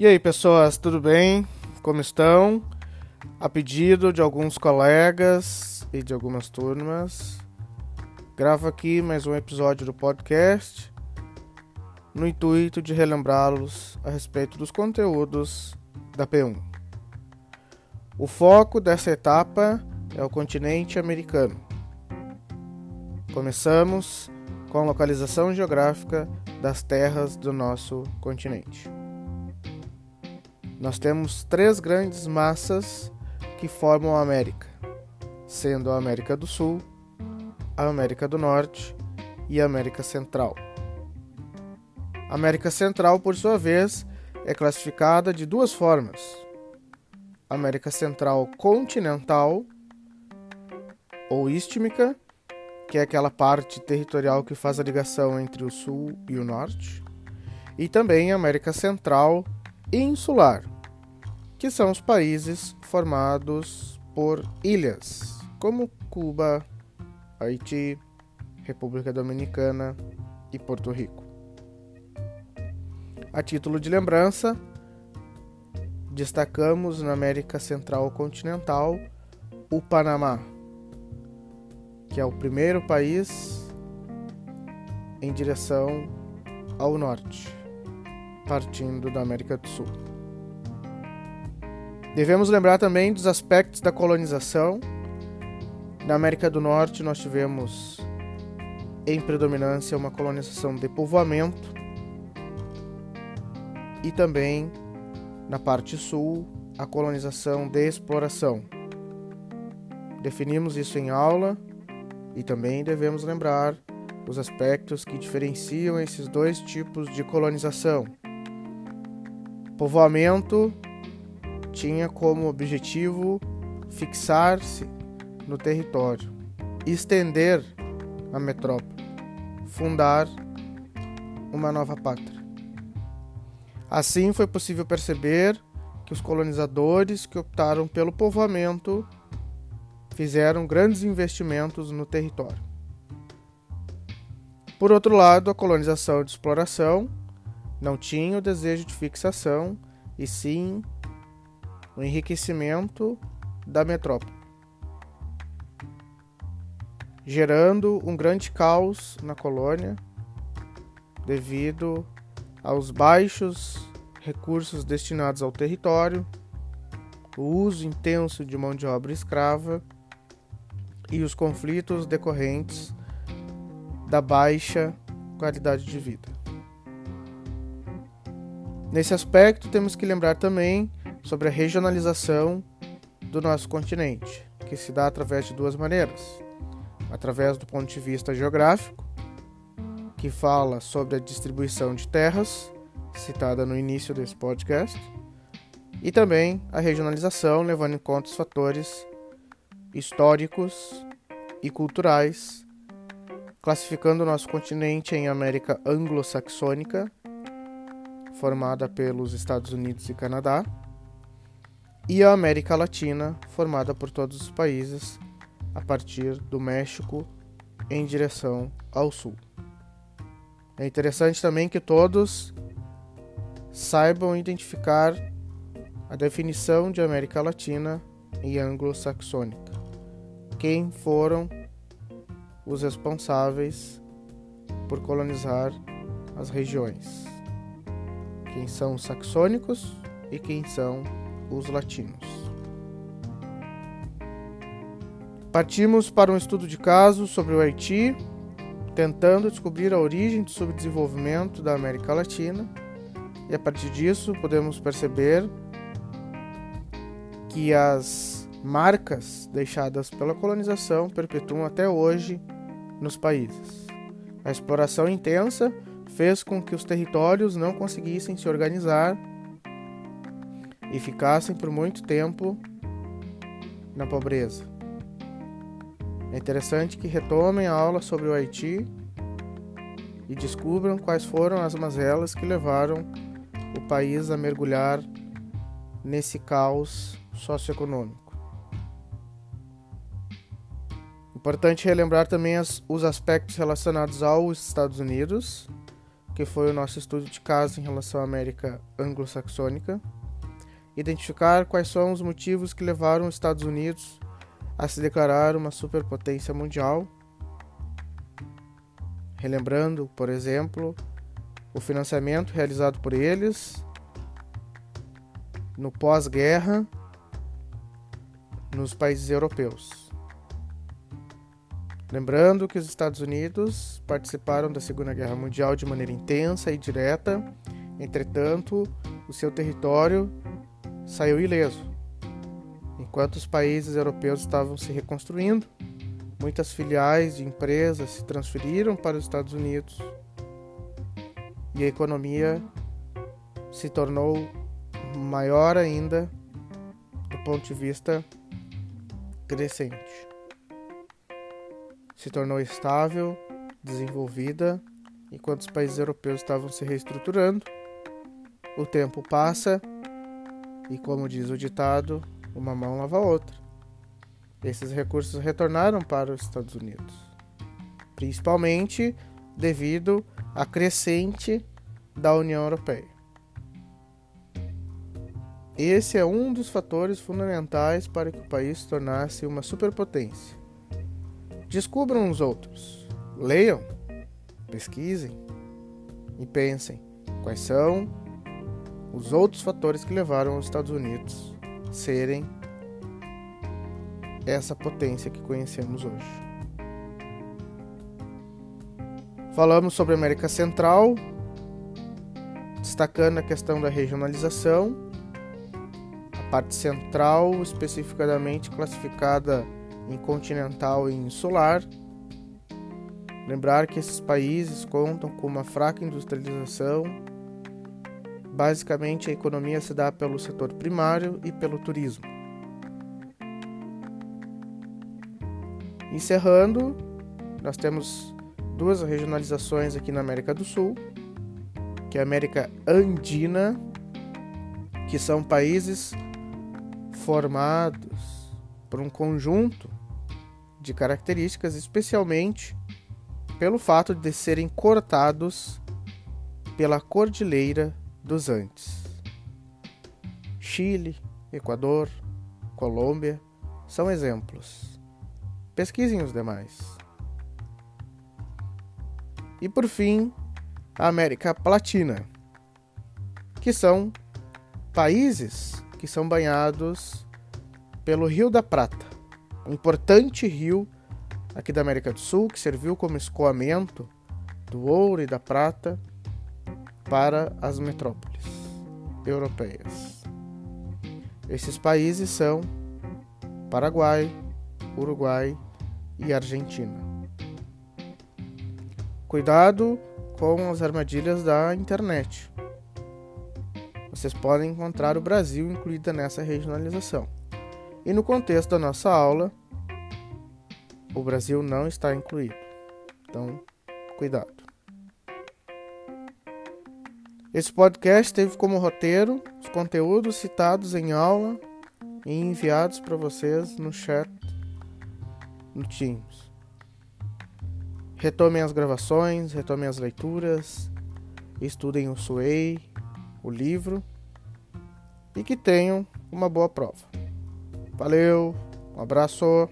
E aí, pessoas, tudo bem? Como estão? A pedido de alguns colegas e de algumas turmas, gravo aqui mais um episódio do podcast no intuito de relembrá-los a respeito dos conteúdos da P1. O foco dessa etapa é o continente americano. Começamos com a localização geográfica das terras do nosso continente. Nós temos três grandes massas que formam a América, sendo a América do Sul, a América do Norte e a América Central. A América Central, por sua vez, é classificada de duas formas: América Central continental ou istmica, que é aquela parte territorial que faz a ligação entre o sul e o norte, e também América Central insular, que são os países formados por ilhas, como Cuba, Haiti, República Dominicana e Porto Rico. A título de lembrança, destacamos na América Central Continental o Panamá, que é o primeiro país em direção ao norte partindo da América do Sul. Devemos lembrar também dos aspectos da colonização. Na América do Norte, nós tivemos em predominância uma colonização de povoamento e também na parte sul a colonização de exploração. Definimos isso em aula e também devemos lembrar os aspectos que diferenciam esses dois tipos de colonização Povoamento tinha como objetivo fixar-se no território, estender a metrópole, fundar uma nova pátria. Assim foi possível perceber que os colonizadores que optaram pelo povoamento fizeram grandes investimentos no território. Por outro lado, a colonização de exploração não tinha o desejo de fixação, e sim o enriquecimento da metrópole, gerando um grande caos na colônia devido aos baixos recursos destinados ao território, o uso intenso de mão de obra escrava e os conflitos decorrentes da baixa qualidade de vida. Nesse aspecto, temos que lembrar também sobre a regionalização do nosso continente, que se dá através de duas maneiras: através do ponto de vista geográfico, que fala sobre a distribuição de terras, citada no início desse podcast, e também a regionalização, levando em conta os fatores históricos e culturais, classificando o nosso continente em América anglo-saxônica formada pelos Estados Unidos e Canadá, e a América Latina, formada por todos os países a partir do México em direção ao sul. É interessante também que todos saibam identificar a definição de América Latina e anglo-saxônica. Quem foram os responsáveis por colonizar as regiões? Quem são os saxônicos e quem são os latinos. Partimos para um estudo de caso sobre o Haiti, tentando descobrir a origem do subdesenvolvimento da América Latina, e a partir disso podemos perceber que as marcas deixadas pela colonização perpetuam até hoje nos países. A exploração intensa fez com que os territórios não conseguissem se organizar e ficassem por muito tempo na pobreza. É interessante que retomem a aula sobre o Haiti e descubram quais foram as mazelas que levaram o país a mergulhar nesse caos socioeconômico. Importante relembrar também as, os aspectos relacionados aos Estados Unidos que foi o nosso estudo de caso em relação à América anglo-saxônica, identificar quais são os motivos que levaram os Estados Unidos a se declarar uma superpotência mundial, relembrando, por exemplo, o financiamento realizado por eles no pós-guerra nos países europeus. Lembrando que os Estados Unidos participaram da Segunda Guerra Mundial de maneira intensa e direta, entretanto, o seu território saiu ileso. Enquanto os países europeus estavam se reconstruindo, muitas filiais de empresas se transferiram para os Estados Unidos e a economia se tornou maior ainda do ponto de vista crescente. Se tornou estável, desenvolvida, enquanto os países europeus estavam se reestruturando. O tempo passa e, como diz o ditado, uma mão lava a outra. Esses recursos retornaram para os Estados Unidos, principalmente devido à crescente da União Europeia. Esse é um dos fatores fundamentais para que o país se tornasse uma superpotência. Descubram os outros, leiam, pesquisem e pensem quais são os outros fatores que levaram os Estados Unidos a serem essa potência que conhecemos hoje. Falamos sobre a América Central, destacando a questão da regionalização parte central, especificadamente classificada em continental e insular. Lembrar que esses países contam com uma fraca industrialização. Basicamente, a economia se dá pelo setor primário e pelo turismo. Encerrando, nós temos duas regionalizações aqui na América do Sul, que é a América Andina, que são países formados por um conjunto de características, especialmente pelo fato de serem cortados pela Cordilheira dos Andes. Chile, Equador, Colômbia são exemplos. Pesquisem os demais. E por fim, a América Latina, que são países que são banhados pelo Rio da Prata, um importante rio aqui da América do Sul que serviu como escoamento do ouro e da prata para as metrópoles europeias. Esses países são Paraguai, Uruguai e Argentina. Cuidado com as armadilhas da internet vocês podem encontrar o Brasil incluída nessa regionalização. E no contexto da nossa aula, o Brasil não está incluído. Então, cuidado. Esse podcast teve como roteiro os conteúdos citados em aula e enviados para vocês no chat no Teams. Retomem as gravações, retomem as leituras, estudem o SUEI, o livro e que tenham uma boa prova. Valeu, um abraço.